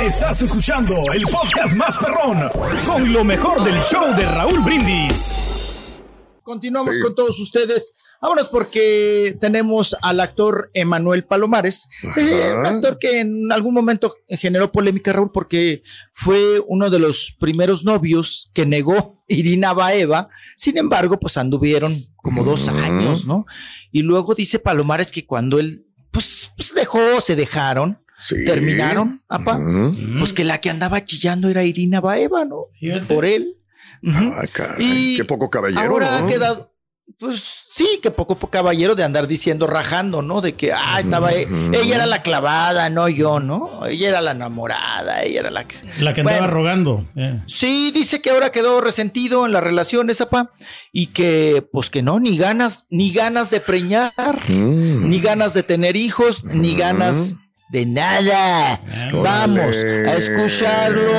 Estás escuchando el podcast más perrón con lo mejor del show de Raúl Brindis. Continuamos con todos ustedes. Vámonos porque tenemos al actor Emanuel Palomares, eh, un actor que en algún momento generó polémica, Raúl, porque fue uno de los primeros novios que negó Irina Baeva. Sin embargo, pues anduvieron como dos años, ¿no? Y luego dice Palomares que cuando él, pues, pues dejó, se dejaron. Terminaron, apa, pues que la que andaba chillando era Irina Baeva, ¿no? Por él. Ah, caray, Y qué poco caballero. Ahora ¿no? ha quedado, pues sí, que poco caballero de andar diciendo, rajando, ¿no? De que, ah, estaba, e- ella era la clavada, no yo, ¿no? Ella era la enamorada, ella era la que... La que andaba Bueno, rogando. eh. Sí, dice que ahora quedó resentido en la relación esa pa y que pues que no, ni ganas, ni ganas de preñar, Mm. ni ganas de tener hijos, ni ganas de nada. Vamos a escucharlo.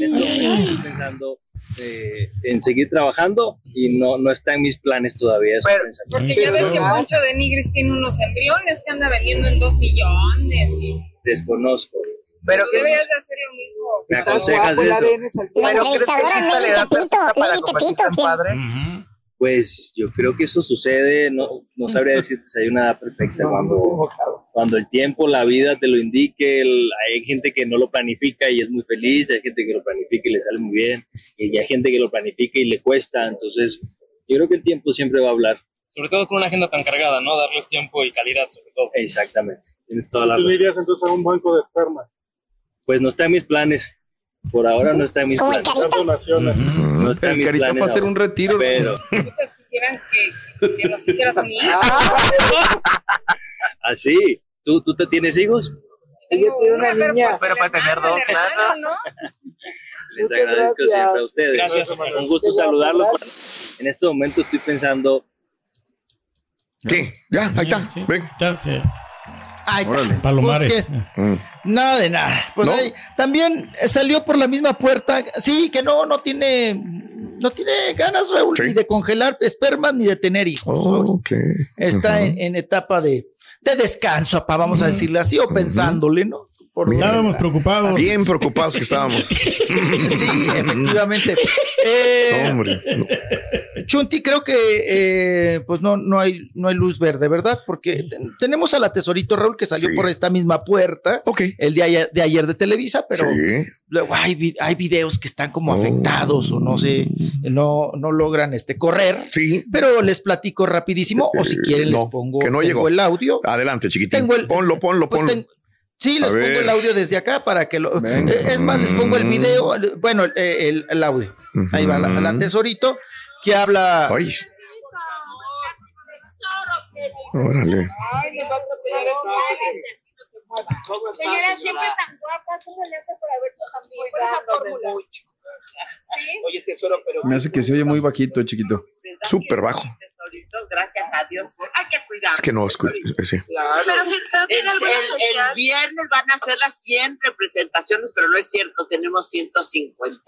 Estoy pensando eh, en seguir trabajando y no, no está en mis planes todavía. pensamientos. Porque ya ves que Poncho de Nigris tiene unos embriones que anda vendiendo en dos millones. Y... Desconozco. Pero deberías de hacer lo mismo. ¿Me aconsejas eso? Pero ¿crees que Krista le da para en padre? Pues yo creo que eso sucede, no, no sabría decirte si hay una edad perfecta cuando, cuando el tiempo, la vida te lo indique, el- hay gente que no lo planifica y es muy feliz, hay gente que lo planifica y le sale muy bien, y hay gente que lo planifica y le cuesta, entonces yo creo que el tiempo siempre va a hablar. Sobre todo con una agenda tan cargada, ¿no? Darles tiempo y calidad, sobre todo. Exactamente, tienes toda la ¿Tú razón. irías entonces a un banco de esperma? Pues no está en mis planes, por ahora no está en mis ¿Como el planes. Carita? No está en mis Carita planes fue a hacer un retiro. Pero Muchos quisieran que, que nos hicieras unir. así, ¿tú, ¿tú te tienes hijos? Ella tiene una niña. Pero para tener dos, claro. ¿no? Les agradezco siempre a ustedes. Gracias. Un gusto saludarlos. En este momento estoy pensando. ¿Qué? Ya, ahí está. Ven. Ahí está. Órale. Palomares. Pues que- Nada de nada. Pues ¿No? ahí, también eh, salió por la misma puerta. Sí, que no, no tiene, no tiene ganas, Raúl, ni de congelar espermas ni de tener hijos. Oh, ok. Está en etapa de, de descanso, papá, vamos a decirle así, o pensándole, ¿no? Por Estábamos preocupados. Bien preocupados que estábamos. Sí, efectivamente. Eh, Hombre. Chunti, creo que eh, pues no, no, hay, no hay luz verde, ¿verdad? Porque ten- tenemos a la tesorito Raúl que salió Sí. por esta misma puerta el día de ayer de Televisa, pero Sí. luego hay, vi- hay videos que están como Oh. afectados o no sé, no, no logran este correr. Sí. Pero les platico rapidísimo, o si quieren les pongo, que no tengo llegó. el audio. Adelante, chiquitín. Tengo el- ponlo, ponlo, Pues ponlo. ten- sí, A les pongo ver. el audio desde acá para que lo. Venga. Eh, Es más, les pongo el video, bueno, el, el- el audio. Ahí va, la, la tesorito que habla. Ay. Órale. Señora, siempre tan guapa, ¿cómo le hace para verse tan bien? Oye, tesoro, pero. Me hace que se oye muy bajito, chiquito. Súper bajo. Tesoritos, gracias a Dios. Hay que cuidar. Es que no escucho. Sí. Pero sí, El, viernes van a hacer las 100 representaciones, pero no es cierto, tenemos 150.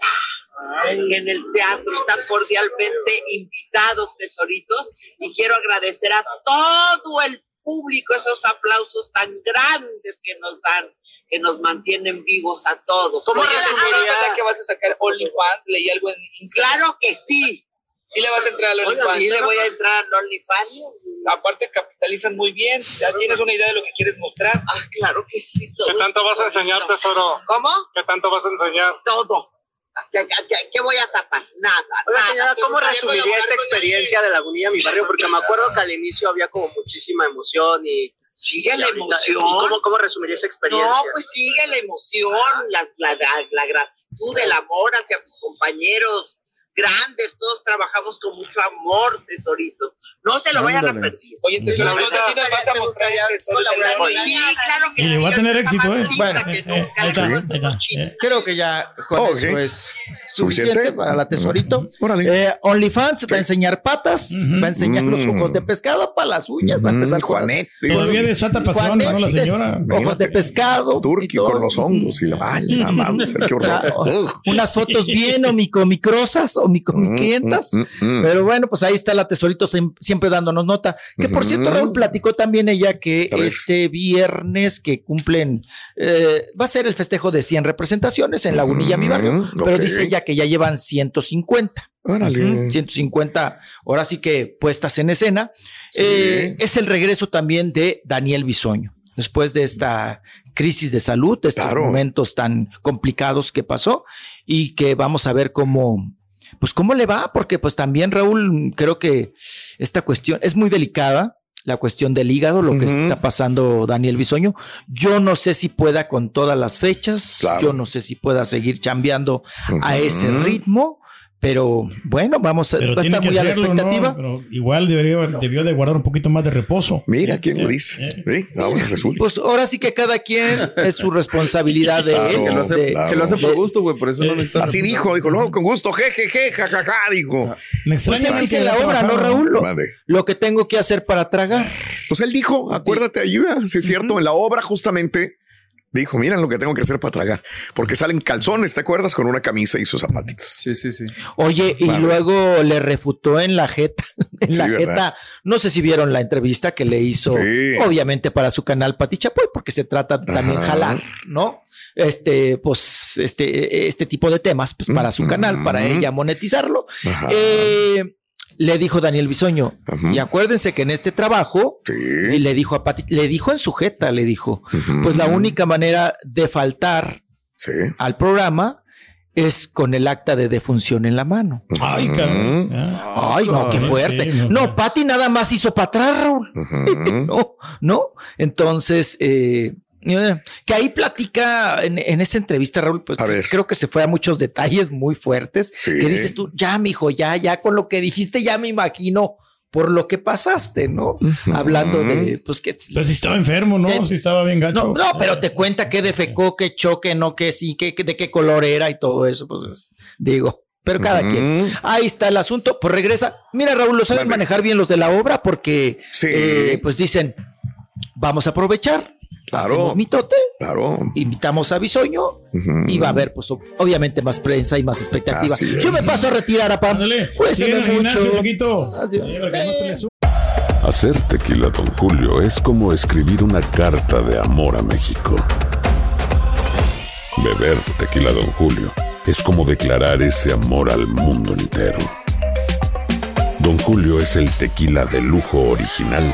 En el teatro están cordialmente invitados, tesoritos, y quiero agradecer a todo el público esos aplausos tan grandes que nos dan, que nos mantienen vivos a todos. ¿Cómo resumiría que vas a sacar OnlyFans? Leí algo en Instagram. Claro que sí. Sí le vas a entrar al OnlyFans. sí le voy a entrar al OnlyFans. aparte capitalizan muy bien. Ya tienes una idea de lo que quieres mostrar. Ah, claro que sí. ¿Qué tanto vas a enseñar, tesoro? ¿Cómo? ¿Qué tanto vas a enseñar? Todo. ¿Qué, qué- qué voy a tapar? Nada. Nada. señora, ¿Te ¿cómo resumiría esta experiencia de Lagunilla, mi barrio? Porque me acuerdo que al inicio había como muchísima emoción y... Sigue la ahorita- emoción. ¿y ¿Cómo, ¿Cómo resumiría esa experiencia? No, pues sigue la emoción, la, la, la, la gratitud, el amor hacia mis compañeros grandes. Todos trabajamos con mucho amor, tesorito. No se lo vayan a Ándale. perder. Oye, sí nos vas a mostrar la Sí, claro que Y llegó a tener éxito, ¿eh? Bueno, Eh, eh, ahí está, ahí está. Creo que ya con Ok. eso es suficiente, ¿Suficiente? para la tesorito. Eh, OnlyFans va a enseñar patas, va a enseñar los Mm. ojos de pescado para las uñas, va a empezar Juanete. Todavía desata pasiones, ¿no? La señora. ojos de pescado. Todo. con los hongos y la ay, la Mauser, qué horror. Unas fotos bien omicomicrosas, omicomiquientas. Mm, mm, mm. Pero bueno, pues ahí está la tesorito siempre dándonos nota. Que por cierto. Raúl platicó también ella que este viernes que cumplen, eh, va a ser el festejo de 100 representaciones en Lagunilla, mi barrio. Pero dice ella que ya llevan 150. Órale. Ujú, 150, ahora sí que puestas en escena. Eh, es el regreso también de Daniel Bisoño. Después de esta crisis de salud, de estos Claro. momentos tan complicados que pasó y que vamos a ver cómo, pues cómo le va, porque pues también Raúl, creo que esta cuestión es muy delicada, la cuestión del hígado, lo que está pasando Daniel Bisoño. Yo no sé si pueda con todas las fechas, Claro. yo no sé si pueda seguir chambeando a ese ritmo, pero bueno, vamos a, Pero va a tiene estar muy a la hacerlo, expectativa. ¿no? Pero igual debería, debió de guardar un poquito más de reposo. Mira quién lo Eh, dice. eh. Sí, ahora resulta. Pues ahora sí que cada quien es su responsabilidad de Claro, él. que lo hace- de- claro. Que lo hace por gusto, güey, por eso no necesita. Así dijo, dijo, no, con gusto, jejeje, jajaja, dijo. Me Pues él dice la obra, ¿no. Raúl? Lo, lo que tengo que hacer para tragar. Pues él dijo, acuérdate, ayuda, si es cierto, en la obra justamente dijo, miren lo que tengo que hacer para tragar, porque salen calzones, ¿te acuerdas? Con una camisa y sus zapatitos. Sí, sí, sí. Oye, y Vale. luego le refutó en la jeta, en Sí, la ¿verdad? jeta. No sé si vieron la entrevista que le hizo, Sí. obviamente para su canal Pati Chapoy, porque se trata de también Ajá. jalar, ¿no? Este, pues, este, este tipo de temas, pues para su canal, para ella monetizarlo. Ajá. Eh, le dijo Daniel Bisoño, y acuérdense que en este trabajo, Sí. y le dijo a Pati, le dijo en su jeta, le dijo, pues la única manera de faltar Sí. al programa es con el acta de defunción en la mano. Ay. Ah. Ay, no, qué fuerte. sí, no. Pati nada más hizo para atrás, Raúl. No, no. Entonces, eh, que ahí platica en, en esa entrevista, Raúl, pues A que- ver. creo que se fue a muchos detalles muy fuertes. Sí. Que dices tú, ya, mijo, ya, ya con lo que dijiste, ya me imagino por lo que pasaste, ¿no? Hablando de, pues que. Pues si estaba enfermo, ¿no? Si estaba bien gacho. No, no, pero te cuenta que defecó, que choque, no, que sí, que, que de qué color era y todo eso, pues es- digo. Pero cada quien. Ahí está el asunto. Pues regresa. Mira, Raúl, lo saben manejar bien los de la obra porque, Sí. eh, pues dicen, vamos a aprovechar. Claro. Hacemos mitote, Claro. invitamos a Bisoño y va a haber, pues, ob- obviamente más prensa y más expectativa. Yo me paso a retirar, a el mucho. Hacer tequila, Don Julio, es como escribir una carta de amor a México. Beber tequila, Don Julio, es como declarar ese amor al mundo entero. Don Julio es el tequila de lujo original,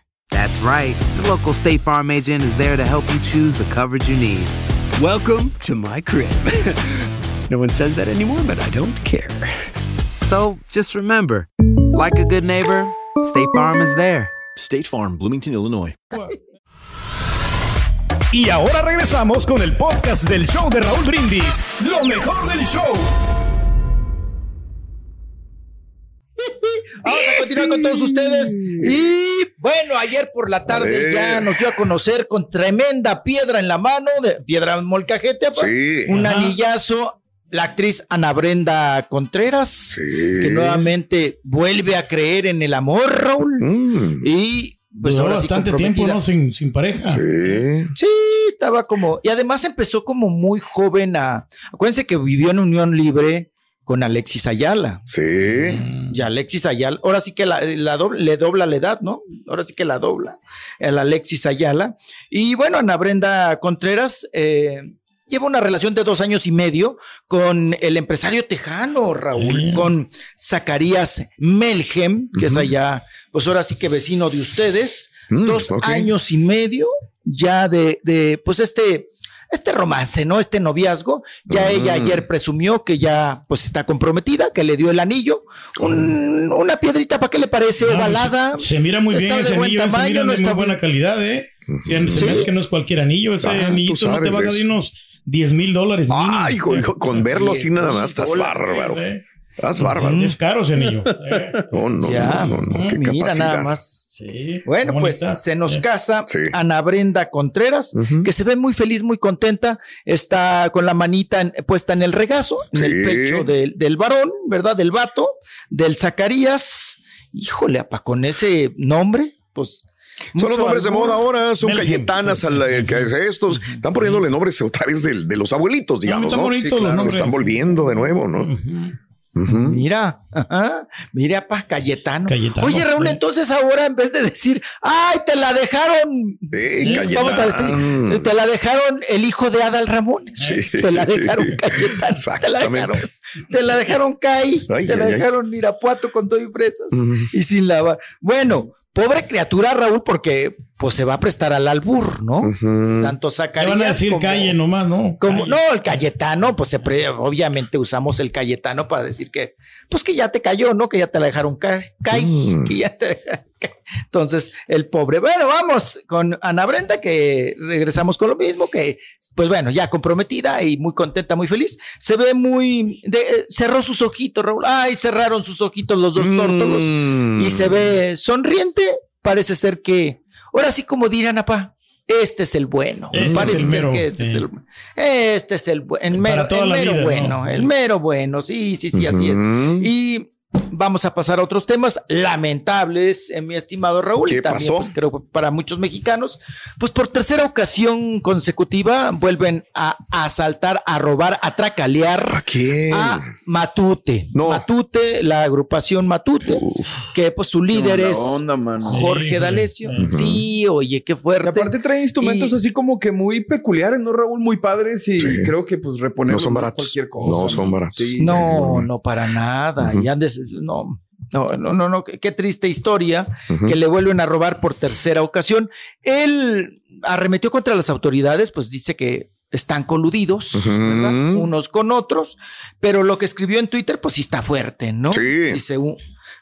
That's right. The local State Farm agent is there to help you choose the coverage you need. Welcome to my crib. no one says that anymore, but I don't care. So just remember, like a good neighbor, State Farm is there. State Farm, Bloomington, Illinois. Y ahora regresamos con el podcast del show de Raúl Brindis. Lo mejor del show. Vamos a continuar con todos ustedes. Y bueno, ayer por la tarde ya nos dio a conocer con tremenda piedra en la mano, de piedra molcajete, Sí. un Ajá. anillazo. La actriz Ana Brenda Contreras, que nuevamente vuelve a creer en el amor, Raúl. Mm. Y pues Duró ahora sí bastante tiempo. ¿no? Sin, sin pareja. Sí. Sí, estaba como. Y además empezó como muy joven a. Acuérdense que vivió en unión libre con Alexis Ayala. Sí. Y Alexis Ayala, ahora sí que la, la doble- le dobla la edad, ¿no? Ahora sí que la dobla. El Alexis Ayala. Y bueno, Ana Brenda Contreras. eh, Lleva una relación de dos años y medio con el empresario tejano, Raúl, con Zacarías Melgem, que es allá, pues ahora sí que vecino de ustedes. Mm, dos años y medio ya de, de, pues este, este romance, ¿no? Este noviazgo. Ya Mm. ella ayer presumió que ya pues está comprometida, que le dio el anillo. Un- una piedrita, ¿para qué le parece? No, Ovalada. Se, se mira muy bien Está de ese buen anillo, se tamaño, mira no de muy está buena calidad, ¿eh? Se, Sí. me hace que no es cualquier anillo, ese Ah, anillito no te va a dar unos 10 mil dólares. Ay, hijo, hijo, con verlo así nada más, estás bárbaro. Estás bárbaro. Es caro ese anillo. eh. No, no, Ya, no, no, no, qué mira capacidad. nada más. Sí, Bueno, pues se nos Sí. casa Sí. Ana Brenda Contreras, que se ve muy feliz, muy contenta. Está con la manita en- puesta en el regazo, en el Sí. pecho del, del varón, ¿verdad? Del vato, del Zacarías. Híjole, apa, con ese nombre, pues. Son los nombres de moda ahora, son. Cayetanas, a la- estos. Están poniéndole nombres otra vez de, los abuelitos, digamos, están ¿no? los Los nombres. están volviendo de nuevo, ¿no? Mira, ajá, mira, pa, Cayetano. Cayetano, Oye, Raúl, sí. entonces ahora en vez de decir, ay, te la dejaron, Sí, vamos a decir, te la dejaron el hijo de Adal Ramones. Sí. Te la dejaron Cayetano. Te la dejaron, te la dejaron Cay. Ay, te la ay, ay. dejaron Irapuato con todo y fresas Ujú. y sin lavar. Bueno, pobre criatura, Raúl, porque pues se va a prestar al albur, ¿no? Ujú. Tanto Te Zacarías van a decir como- calle nomás, ¿no? como, Calle. no, el Cayetano, pues se pre- obviamente usamos el Cayetano para decir que, pues que ya te cayó, ¿no? Que ya te la dejaron caer, caer, Mm. que ya te dejaron caer. Entonces, el pobre. Bueno, vamos con Ana Brenda, que regresamos con lo mismo, que, pues bueno, ya comprometida y muy contenta, muy feliz. Se ve muy, de- eh, cerró sus ojitos, Raúl. Ay, cerraron sus ojitos los dos tórtolos Mm. y se ve sonriente. Parece ser que, ahora sí, como dirán, apá, este es el bueno. Este es Parece el ser mero, que este es el este es el, bu- el mero, Para toda el mero vida, bueno, ¿no? el mero bueno. Sí, sí, sí, así es. Y vamos a pasar a otros temas lamentables, eh, mi estimado Raúl. ¿Qué y también, pasó? pues, creo que para muchos mexicanos, pues por tercera ocasión consecutiva vuelven a, asaltar, a robar, a tracalear ¿A quién? a Matute. No. Matute, la agrupación Matute, que pues su líder es onda. Jorge. D'Alessio. Sí, oye, qué Y fuerte. aparte trae instrumentos Y- así como que muy peculiares, ¿no, Raúl? Muy padres y Sí. creo que pues reponer No son baratos. cualquier cosa. No son baratos. Sí. No, no para nada. Ujú. Y andes, no, no, no, no, no, qué, triste historia que le vuelven a robar por tercera ocasión. Él arremetió contra las autoridades, pues dice que están coludidos. ¿verdad? Unos con otros, pero lo que escribió en Twitter, pues sí está fuerte, ¿no? Sí. Dice,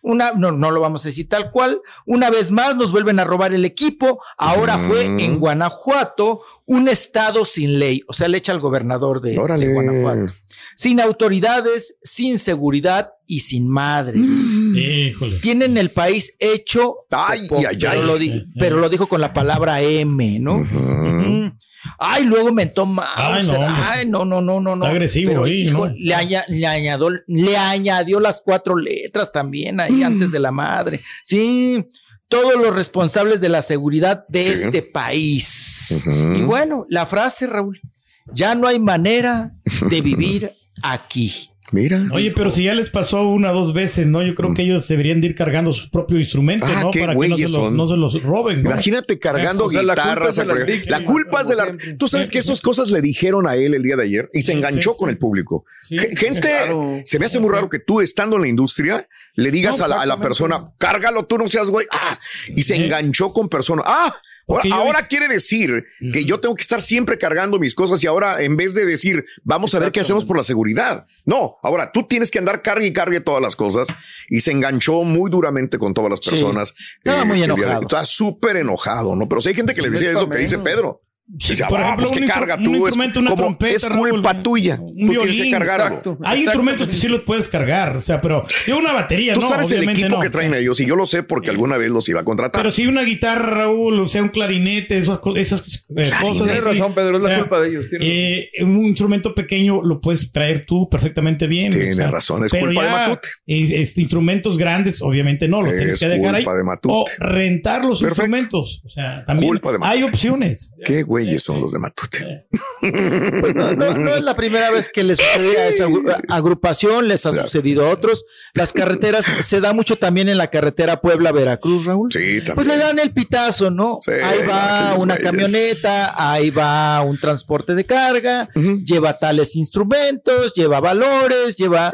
una, no, no lo vamos a decir tal cual, una vez más nos vuelven a robar el equipo, ahora fue en Guanajuato, un estado sin ley, o sea, le echa al gobernador de, de. Guanajuato sin autoridades, sin seguridad y sin madres. Híjole. Tienen el país hecho, Ay, popó, ay, pero, ay. Lo di- pero lo dijo con la palabra M, ¿no? Ay, luego mentó Mauser. Ay, no. Ay, no, no, no, no, no. Está agresivo Pero, ahí, hijo, ¿no? Le, aña- le añadió, le añadió las cuatro letras también Mm. ahí antes de la madre. Sí, todos los responsables de la seguridad de Sí. este país. Y bueno, la frase, Raúl, ya no hay manera de vivir aquí. Mira. Oye, pero si ya les pasó una o dos veces, ¿no? Yo creo que ellos deberían de ir cargando su propio instrumento, Ah, ¿no? qué Para que no se, no se los roben, ¿no? Imagínate cargando O sea, la culpa guitarras. es de la culpa es de la. Tú sabes que esas cosas le dijeron a él el día de ayer y se enganchó sí, con el público. Sí, Gente, claro. se me hace muy raro que tú estando en la industria le digas No, a, la, a la persona, cárgalo, tú no seas güey. Ah, y se Sí. enganchó con personas. Ah, ahora, quiere decir que yo tengo que estar siempre cargando mis cosas y ahora en vez de decir, vamos a ver qué hacemos por la seguridad. No, ahora tú tienes que andar cargue y cargue todas las cosas y se enganchó muy duramente con todas las Sí. personas. Estaba muy el día de- enojado. Estaba súper enojado, ¿no? Pero si hay gente que le decía eso que dice. Pedro. Sí, por "Ah, ejemplo, pues un, carga instru- un tú, es instrumento, una como- trompeta, es culpa Raúl, tuya. Un Tú tienes que violín, cargarlo. exacto. Hay instrumentos que sí los puedes cargar, o sea, pero yo una batería, Tú no, sabes el equipo no. que traen ellos y yo lo sé porque alguna vez los iba a contratar. Pero si una guitarra, Raúl, o sea, un clarinete, esas, esas eh, cosas. Tienes razón, Pedro, es o la culpa de ellos. eh, un instrumento pequeño lo puedes traer tú perfectamente bien. Tienes razón, es pero culpa de Matute. este, instrumentos grandes, obviamente no, los tienes Es que dejar ahí. culpa de. O rentar los instrumentos. O sea, también Culpa de Matute. hay opciones. Qué güeyes son los de Matute. Pues no, no- no es la primera vez que le sucede a esa agru- agrupación, les ha sucedido a otros. Las carreteras se da mucho también en la carretera Puebla-Veracruz, Raúl. Sí, Pues le dan el pitazo, ¿no? ahí va una güeyes. camioneta, ahí va un transporte de carga, lleva tales instrumentos, lleva valores, lleva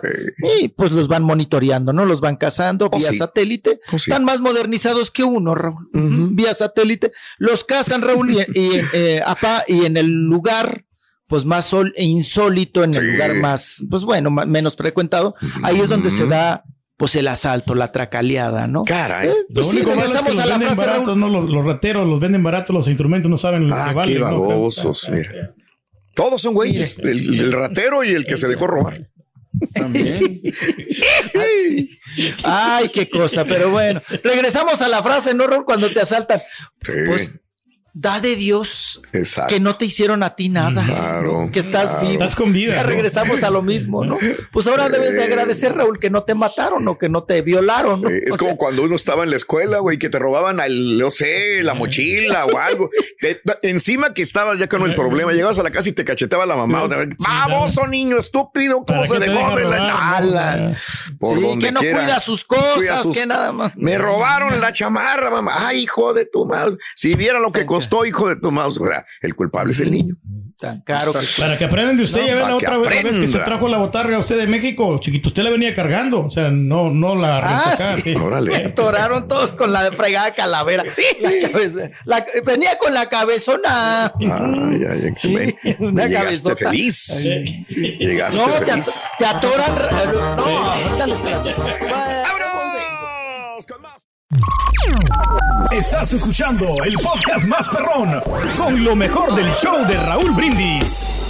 y pues los van monitoreando, ¿no? Los van cazando Oh, vía sí. satélite. Oh, sí. Están más modernizados que uno, Raúl. Vía satélite. Los cazan, Raúl, y, y, eh, y en el lugar pues más sol e insólito, en el Sí. lugar más, pues bueno, menos frecuentado, ahí es donde se da pues el asalto, la tracaleada, ¿no? Caray. Eh, Lo pues sí, único malo es que regresamos los a la frase, baratos, Raúl. ¿no? Los, los rateros los venden baratos, los instrumentos no saben lo Ah, que valen. qué ¿no? babosos, mira. Todos son güeyes. El, el ratero y el que se dejó robar. Ay, Ay, qué cosa, pero bueno. Regresamos a la frase, ¿no, Raúl? Cuando te asaltan. Pues da de Dios Exacto. que no te hicieron a ti nada. Claro, que estás claro. vivo. Estás con vida, Ya ¿no? regresamos a lo mismo, ¿no? Pues ahora debes de agradecer, Raúl, que no te mataron o que no te violaron, ¿no? Es O como sea, cuando uno estaba en la escuela, güey, que te robaban al, no sé, la mochila o algo. Encima que estabas ya con el problema, llegabas a la casa y te cacheteaba la mamá. otra vez, Baboso niño, estúpido, ¿cómo ¿Para se dejó de la chala? no? Por sí, donde que no quiera. cuida sus Cuida cosas, sus- que nada más. Me robaron la chamarra, mamá. Ay, hijo de tu mouse. Si vieran lo que costó, hijo de tu mouse. O sea, el culpable es el niño. Tan caro que Para que aprendan de usted, No, ya ven la otra vez, que se trajo la botarga a usted de México, chiquito, usted la venía cargando, o sea, no, no la rentó Ah, acá. sí. sí. Órale. Atoraron todos con la fregada calavera. La cabeza- la- venía con la cabezona. Ay, ay, excelente. una Llegaste cabezota. feliz. Sí. Llegaste No, te, feliz. te atoran. No, ahorita les Estás escuchando el podcast más perrón con lo mejor del show de Raúl Brindis.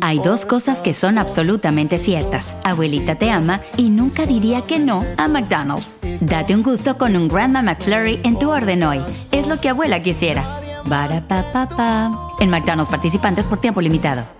Hay dos cosas que son absolutamente ciertas. Abuelita te ama y nunca diría que no a McDonald's. Date un gusto con un Grandma McFlurry en tu orden hoy. Es lo que abuela quisiera. Barapapapa. En McDonald's participantes por tiempo limitado.